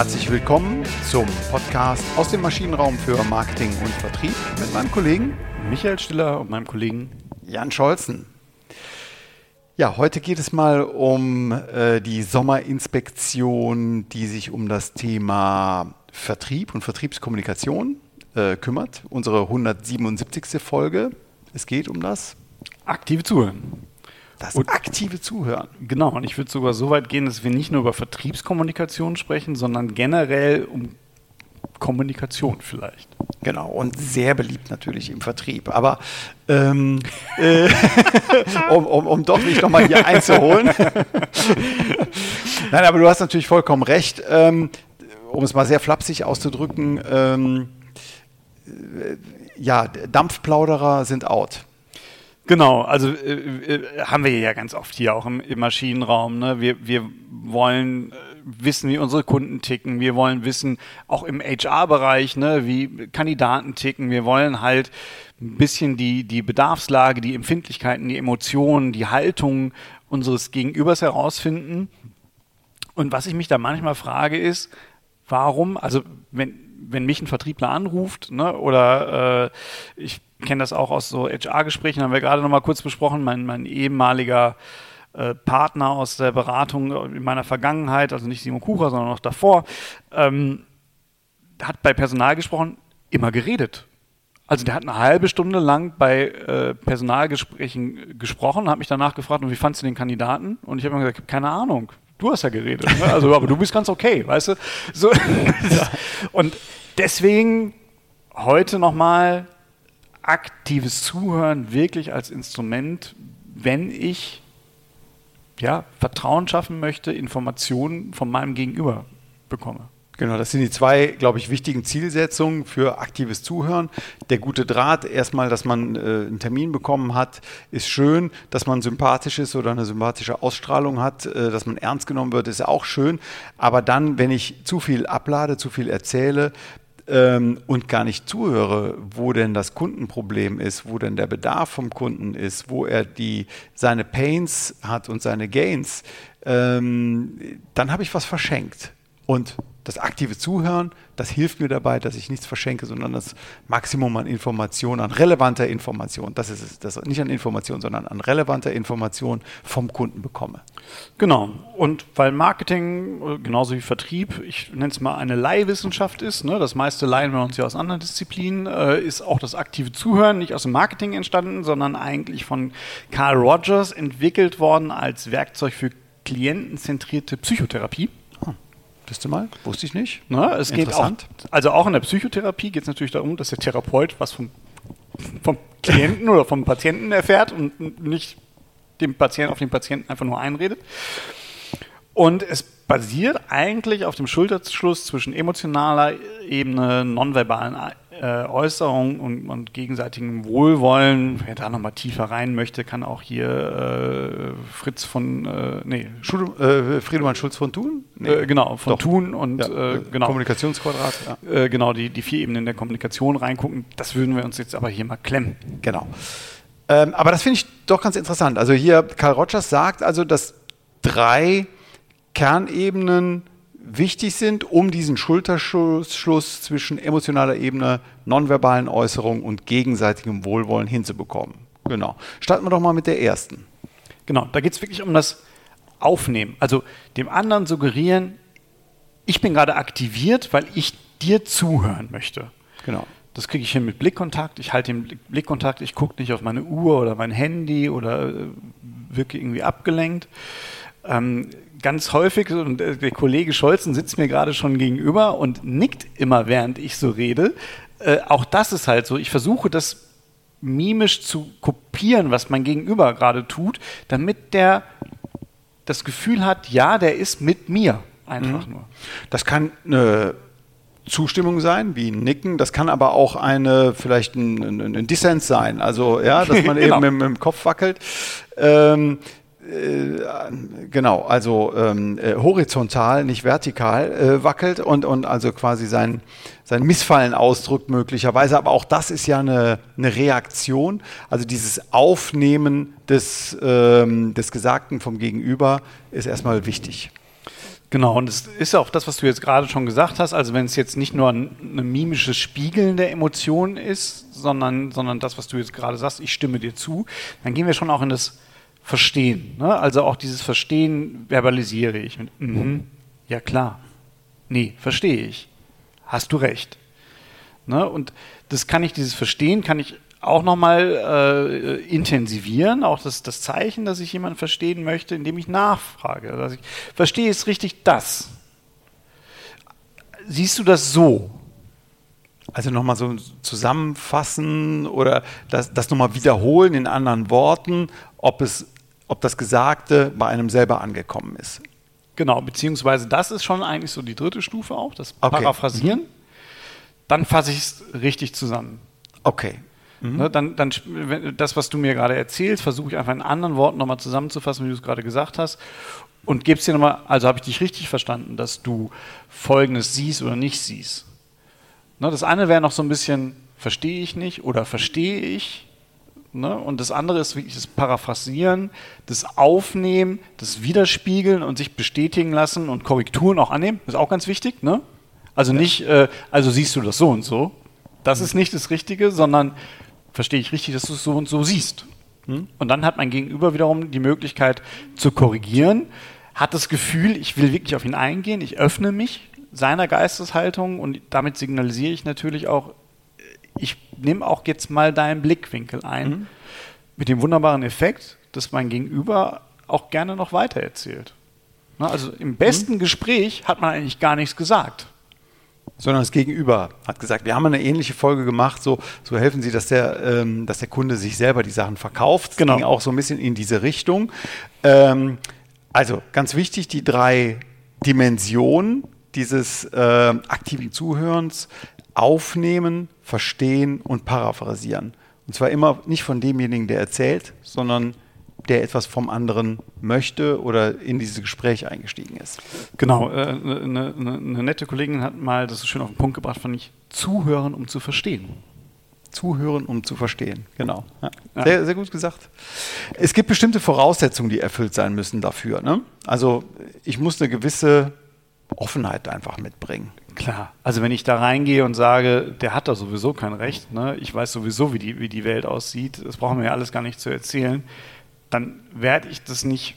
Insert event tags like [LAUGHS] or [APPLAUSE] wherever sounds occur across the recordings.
Herzlich willkommen zum Podcast aus dem Maschinenraum für Marketing und Vertrieb mit meinem Kollegen Michael Stiller und meinem Kollegen Jan Scholzen. Ja, heute geht es mal um äh, die Sommerinspektion, die sich um das Thema Vertrieb und Vertriebskommunikation äh, kümmert. Unsere 177. Folge. Es geht um das aktive Zuhören. Das und, aktive Zuhören. Genau, und ich würde sogar so weit gehen, dass wir nicht nur über Vertriebskommunikation sprechen, sondern generell um Kommunikation vielleicht. Genau, und sehr beliebt natürlich im Vertrieb. Aber ähm, äh, [LAUGHS] um, um, um doch nicht nochmal hier einzuholen. Nein, aber du hast natürlich vollkommen recht. Ähm, um es mal sehr flapsig auszudrücken, ähm, äh, ja, Dampfplauderer sind out. Genau, also äh, äh, haben wir ja ganz oft hier auch im, im Maschinenraum. Ne? Wir, wir wollen äh, wissen, wie unsere Kunden ticken. Wir wollen wissen, auch im HR-Bereich, ne, wie Kandidaten ticken. Wir wollen halt ein bisschen die, die Bedarfslage, die Empfindlichkeiten, die Emotionen, die Haltung unseres Gegenübers herausfinden. Und was ich mich da manchmal frage ist, warum, also wenn, wenn mich ein Vertriebler anruft, ne, oder äh, ich kenne das auch aus so HR-Gesprächen, haben wir gerade noch mal kurz besprochen, mein, mein ehemaliger äh, Partner aus der Beratung in meiner Vergangenheit, also nicht Simon Kucher, sondern noch davor, ähm, hat bei Personal gesprochen, immer geredet. Also der hat eine halbe Stunde lang bei äh, Personalgesprächen gesprochen, hat mich danach gefragt, und wie fandst du den Kandidaten? Und ich habe mir gesagt, keine Ahnung. Du hast ja geredet. Ne? Also, aber du bist ganz okay, weißt du? So, [LAUGHS] und deswegen heute nochmal aktives Zuhören wirklich als Instrument, wenn ich ja, Vertrauen schaffen möchte, Informationen von meinem Gegenüber bekomme. Genau, das sind die zwei, glaube ich, wichtigen Zielsetzungen für aktives Zuhören. Der gute Draht, erstmal, dass man äh, einen Termin bekommen hat, ist schön. Dass man sympathisch ist oder eine sympathische Ausstrahlung hat, äh, dass man ernst genommen wird, ist auch schön. Aber dann, wenn ich zu viel ablade, zu viel erzähle, ähm, und gar nicht zuhöre, wo denn das Kundenproblem ist, wo denn der Bedarf vom Kunden ist, wo er die, seine Pains hat und seine Gains, ähm, dann habe ich was verschenkt. Und das aktive Zuhören, das hilft mir dabei, dass ich nichts verschenke, sondern das Maximum an Information, an relevanter Information, das ist es, das nicht an Information, sondern an relevanter Information vom Kunden bekomme. Genau. Und weil Marketing äh, genauso wie Vertrieb, ich nenne es mal eine Leihwissenschaft ist, ne, das meiste leihen wir uns ja aus anderen Disziplinen, äh, ist auch das aktive Zuhören nicht aus dem Marketing entstanden, sondern eigentlich von Carl Rogers entwickelt worden als Werkzeug für klientenzentrierte Psychotherapie. Siehst du mal, wusste ich nicht. Na, es geht auch, also auch in der Psychotherapie geht es natürlich darum, dass der Therapeut was vom, vom Klienten oder vom Patienten erfährt und nicht dem Patienten auf den Patienten einfach nur einredet. Und es basiert eigentlich auf dem Schulterschluss zwischen emotionaler Ebene, nonverbalen äh, Äußerungen und, und, gegenseitigem Wohlwollen. Wer da nochmal tiefer rein möchte, kann auch hier äh, Fritz von, äh, nee. Schul äh, Friedemann Schulz von Thun? Nee. Äh, genau, von Doch. Thun und ja, äh, genau. Kommunikationsquadrat. Ja. genau, die, die vier Ebenen der Kommunikation reingucken. Das würden wir uns jetzt aber hier mal klemmen. Genau. Ähm, aber das finde ich doch ganz interessant. Also hier, Karl Rogers sagt also, dass drei Kernebenen wichtig sind, um diesen Schulterschluss zwischen emotionaler Ebene, nonverbalen Äußerungen und gegenseitigem Wohlwollen hinzubekommen. Genau. Starten wir doch mal mit der ersten. Genau, da geht es wirklich um das Aufnehmen. Also dem anderen suggerieren, ich bin gerade aktiviert, weil ich dir zuhören möchte. Genau. Das kriege ich hin mit Blickkontakt. Ich halte den Blickkontakt, ich gucke nicht auf meine Uhr oder mein Handy oder äh, wirke irgendwie abgelenkt. Ähm, ganz häufig, und der Kollege Scholzen sitzt mir gerade schon gegenüber und nickt immer, während ich so rede. Äh, auch das ist halt so. Ich versuche das mimisch zu kopieren, was mein Gegenüber gerade tut, damit der das Gefühl hat, ja, der ist mit mir. Einfach mhm. nur. Das kann eine Zustimmung sein, wie ein Nicken. Das kann aber auch eine, vielleicht ein, ein, ein Dissens sein. Also, ja, dass man [LAUGHS] genau. eben mit, mit, dem Kopf wackelt. Ähm, äh, genau, also ähm, äh, horizontal, nicht vertikal äh, wackelt und, und also quasi sein, sein Missfallen ausdrückt möglicherweise. Aber auch das ist ja eine, eine Reaktion. Also dieses Aufnehmen des, ähm, des Gesagten vom Gegenüber ist erstmal wichtig. Genau, und es ist auch das, was du jetzt gerade schon gesagt hast. Also wenn es jetzt nicht nur ein, ein mimisches Spiegeln der Emotionen ist, sondern, sondern das, was du jetzt gerade sagst, ich stimme dir zu, dann gehen wir schon auch in das Verstehen. Ne? Also auch dieses Verstehen verbalisiere ich. Mit, mhm, ja klar. Nee, verstehe ich. Hast du recht. Ne? Und das kann ich, dieses Verstehen kann ich auch nochmal äh, intensivieren, auch das, das Zeichen, dass ich jemanden verstehen möchte, indem ich nachfrage. Dass ich verstehe es richtig das. Siehst du das so? Also nochmal so zusammenfassen oder das, das nochmal wiederholen in anderen Worten, ob, es, ob das Gesagte bei einem selber angekommen ist. Genau, beziehungsweise das ist schon eigentlich so die dritte Stufe auch, das okay. Paraphrasieren. Mhm. Dann fasse ich es richtig zusammen. Okay. Mhm. Ne, dann, dann das, was du mir gerade erzählst, versuche ich einfach in anderen Worten nochmal zusammenzufassen, wie du es gerade gesagt hast. Und gebe es dir nochmal, also habe ich dich richtig verstanden, dass du Folgendes siehst oder nicht siehst. Ne, das eine wäre noch so ein bisschen, verstehe ich nicht oder verstehe ich. Ne? Und das andere ist wirklich das Paraphrasieren, das Aufnehmen, das Widerspiegeln und sich bestätigen lassen und Korrekturen auch annehmen. Das ist auch ganz wichtig. Ne? Also nicht, äh, also siehst du das so und so. Das ist nicht das Richtige, sondern verstehe ich richtig, dass du es so und so siehst. Hm? Und dann hat mein Gegenüber wiederum die Möglichkeit zu korrigieren, hat das Gefühl, ich will wirklich auf ihn eingehen, ich öffne mich seiner Geisteshaltung und damit signalisiere ich natürlich auch, ich nehme auch jetzt mal deinen Blickwinkel ein, mhm. mit dem wunderbaren Effekt, dass mein Gegenüber auch gerne noch weitererzählt. Also im besten mhm. Gespräch hat man eigentlich gar nichts gesagt sondern das Gegenüber hat gesagt, wir haben eine ähnliche Folge gemacht, so, so helfen Sie, dass der, ähm, dass der Kunde sich selber die Sachen verkauft. Das genau. ging auch so ein bisschen in diese Richtung. Ähm, also ganz wichtig, die drei Dimensionen dieses äh, aktiven Zuhörens aufnehmen, verstehen und paraphrasieren. Und zwar immer nicht von demjenigen, der erzählt, sondern der etwas vom anderen möchte oder in dieses Gespräch eingestiegen ist. Genau, eine äh, ne, ne, ne nette Kollegin hat mal das so schön auf den Punkt gebracht, fand ich, zuhören, um zu verstehen. Zuhören, um zu verstehen, genau. Ja. Sehr, sehr gut gesagt. Es gibt bestimmte Voraussetzungen, die erfüllt sein müssen dafür. Ne? Also ich muss eine gewisse Offenheit einfach mitbringen. Klar, also wenn ich da reingehe und sage, der hat da sowieso kein Recht, ne? ich weiß sowieso, wie die, wie die Welt aussieht, das brauchen wir ja alles gar nicht zu erzählen, dann werde ich das nicht,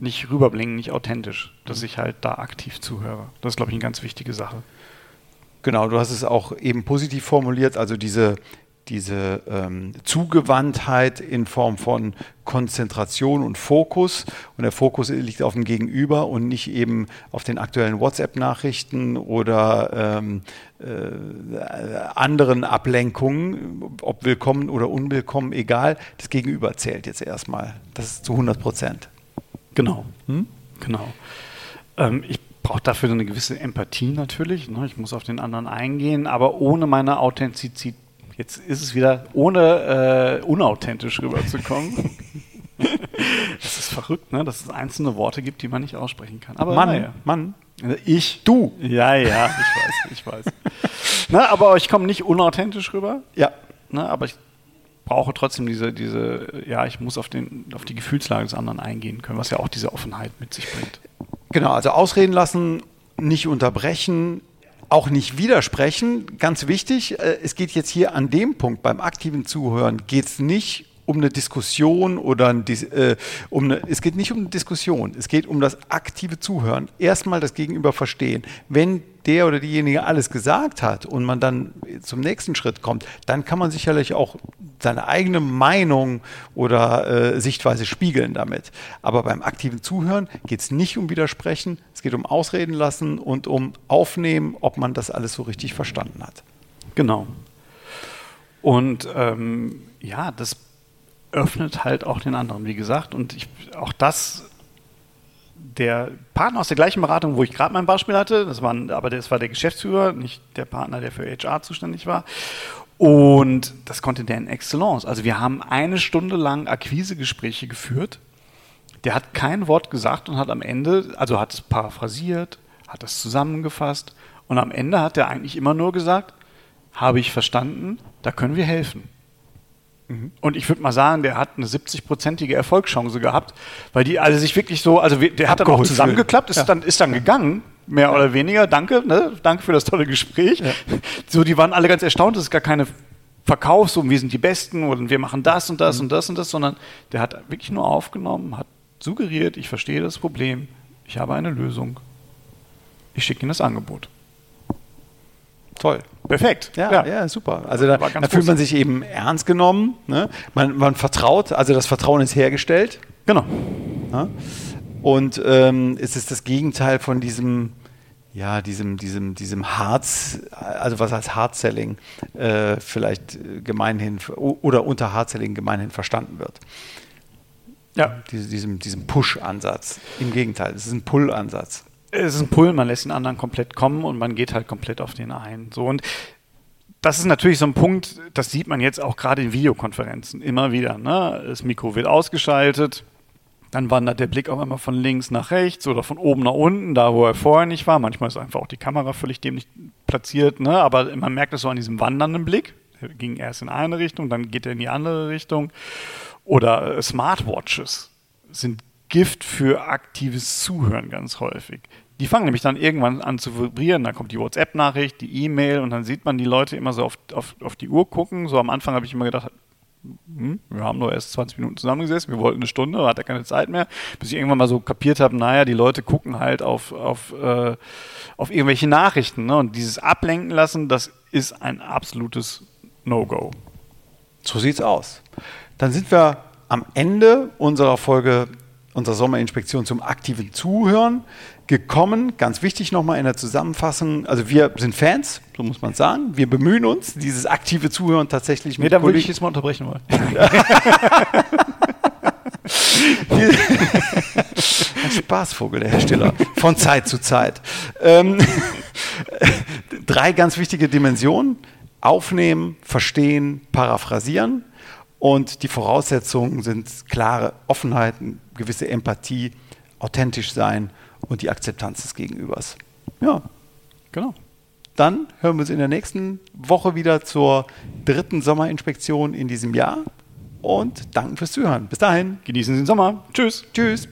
nicht rüberbringen, nicht authentisch, dass ich halt da aktiv zuhöre. Das ist, glaube ich, eine ganz wichtige Sache. Genau, du hast es auch eben positiv formuliert, also diese, diese ähm, Zugewandtheit in Form von Konzentration und Fokus. Und der Fokus liegt auf dem Gegenüber und nicht eben auf den aktuellen WhatsApp-Nachrichten oder ähm, äh, anderen Ablenkungen, ob willkommen oder unwillkommen, egal. Das Gegenüber zählt jetzt erstmal. Das ist zu 100 Prozent. Genau. Hm? Genau. Ähm, ich brauche dafür eine gewisse Empathie natürlich. Ne? Ich muss auf den anderen eingehen, aber ohne meine Authentizität Jetzt ist es wieder, ohne äh, unauthentisch rüberzukommen. [LAUGHS] das ist verrückt, ne? dass es einzelne Worte gibt, die man nicht aussprechen kann. Aber Mann, naja. Mann. Ich, du. Ja, ja, ich weiß, ich weiß. [LAUGHS] Na, aber ich komme nicht unauthentisch rüber. Ja. Na, aber ich brauche trotzdem diese, diese, ja, ich muss auf, den, auf die Gefühlslage des anderen eingehen können, was ja auch diese Offenheit mit sich bringt. Genau, also ausreden lassen, nicht unterbrechen, auch nicht widersprechen. Ganz wichtig, äh, es geht jetzt hier an dem Punkt beim aktiven Zuhören, geht es nicht um eine Diskussion oder ein, äh, um eine, es geht nicht um eine Diskussion, es geht um das aktive Zuhören. Erstmal das Gegenüber verstehen. Wenn der oder diejenige alles gesagt hat und man dann zum nächsten Schritt kommt, dann kann man sicherlich auch seine eigene Meinung oder äh, Sichtweise spiegeln damit. Aber beim aktiven Zuhören geht es nicht um Widersprechen, es geht um Ausreden lassen und um Aufnehmen, ob man das alles so richtig verstanden hat. Genau. Und ähm, ja, das öffnet halt auch den anderen, wie gesagt. Und ich, auch das, der Partner aus der gleichen Beratung, wo ich gerade mein Beispiel hatte, das war, aber das war der Geschäftsführer, nicht der Partner, der für HR zuständig war. Und das konnte der in Excellence. Also wir haben eine Stunde lang Akquisegespräche geführt. Der hat kein Wort gesagt und hat am Ende, also hat es paraphrasiert, hat es zusammengefasst und am Ende hat er eigentlich immer nur gesagt, habe ich verstanden, da können wir helfen. Und ich würde mal sagen, der hat eine 70-prozentige Erfolgschance gehabt, weil die alle sich wirklich so, also der hat dann auch zusammengeklappt, ist, Ja. dann, ist dann gegangen, mehr oder weniger. Danke, ne? danke für das tolle Gespräch. So, die waren alle ganz erstaunt, das ist gar keine Verkaufs, so wir sind die Besten und wir machen das und das Mhm. und das und das, sondern der hat wirklich nur aufgenommen, hat suggeriert, ich verstehe das Problem, ich habe eine Lösung. Ich schicke Ihnen das Angebot. Toll. Perfekt. Ja, ja, super. Also da, da fühlt man sich eben ernst genommen. Ne? Man, man vertraut, also das Vertrauen ist hergestellt. Genau. Ja? Und ähm, es ist das Gegenteil von diesem, ja, diesem, diesem, diesem Harz, also was als Hard-Selling äh, vielleicht gemeinhin oder unter Hard-Selling gemeinhin verstanden wird. Ja, Diese, diesem, diesem Push-Ansatz. Im Gegenteil, es ist ein Pull-Ansatz. es ist ein Pull, man lässt den anderen komplett kommen und man geht halt komplett auf den ein. So und das ist natürlich so ein Punkt, das sieht man jetzt auch gerade in Videokonferenzen immer wieder. Ne? Das Mikro wird ausgeschaltet, dann wandert der Blick auch immer von links nach rechts oder von oben nach unten, da wo er vorher nicht war. Manchmal ist einfach auch die Kamera völlig dämlich platziert, ne? aber man merkt es so an diesem wandernden Blick. Er ging erst in eine Richtung, dann geht er in die andere Richtung. Oder äh, Smartwatches sind Gift für aktives Zuhören ganz häufig. Die fangen nämlich dann irgendwann an zu vibrieren, dann kommt die WhatsApp-Nachricht, die E-Mail und dann sieht man die Leute immer so auf, auf, auf die Uhr gucken. So am Anfang habe ich immer gedacht, hm, wir haben nur erst 20 Minuten zusammengesessen, wir wollten eine Stunde, da hat er keine Zeit mehr, bis ich irgendwann mal so kapiert habe, naja, die Leute gucken halt auf, auf, äh, auf irgendwelche Nachrichten. Ne? Und dieses Ablenken lassen, das ist ein absolutes No-Go. So sieht's aus. Dann sind wir am Ende unserer Folge, unserer Sommerinspektion zum aktiven Zuhören gekommen. Ganz wichtig nochmal in der Zusammenfassung. Also wir sind Fans, so muss man sagen. Wir bemühen uns, dieses aktive Zuhören tatsächlich Nee, mit da würde ich jetzt mal unterbrechen wollen. [LAUGHS] Ein Spaßvogel, der Herr Stiller, von Zeit zu Zeit. Ähm, [LAUGHS] drei ganz wichtige Dimensionen. Aufnehmen, verstehen, paraphrasieren. Und die Voraussetzungen sind klare Offenheit, eine gewisse Empathie, authentisch sein und die Akzeptanz des Gegenübers. Ja, Genau. dann hören wir uns in der nächsten Woche wieder zur dritten Sommerinspektion in diesem Jahr und danken fürs Zuhören. Bis dahin. Genießen Sie den Sommer. Tschüss. Tschüss.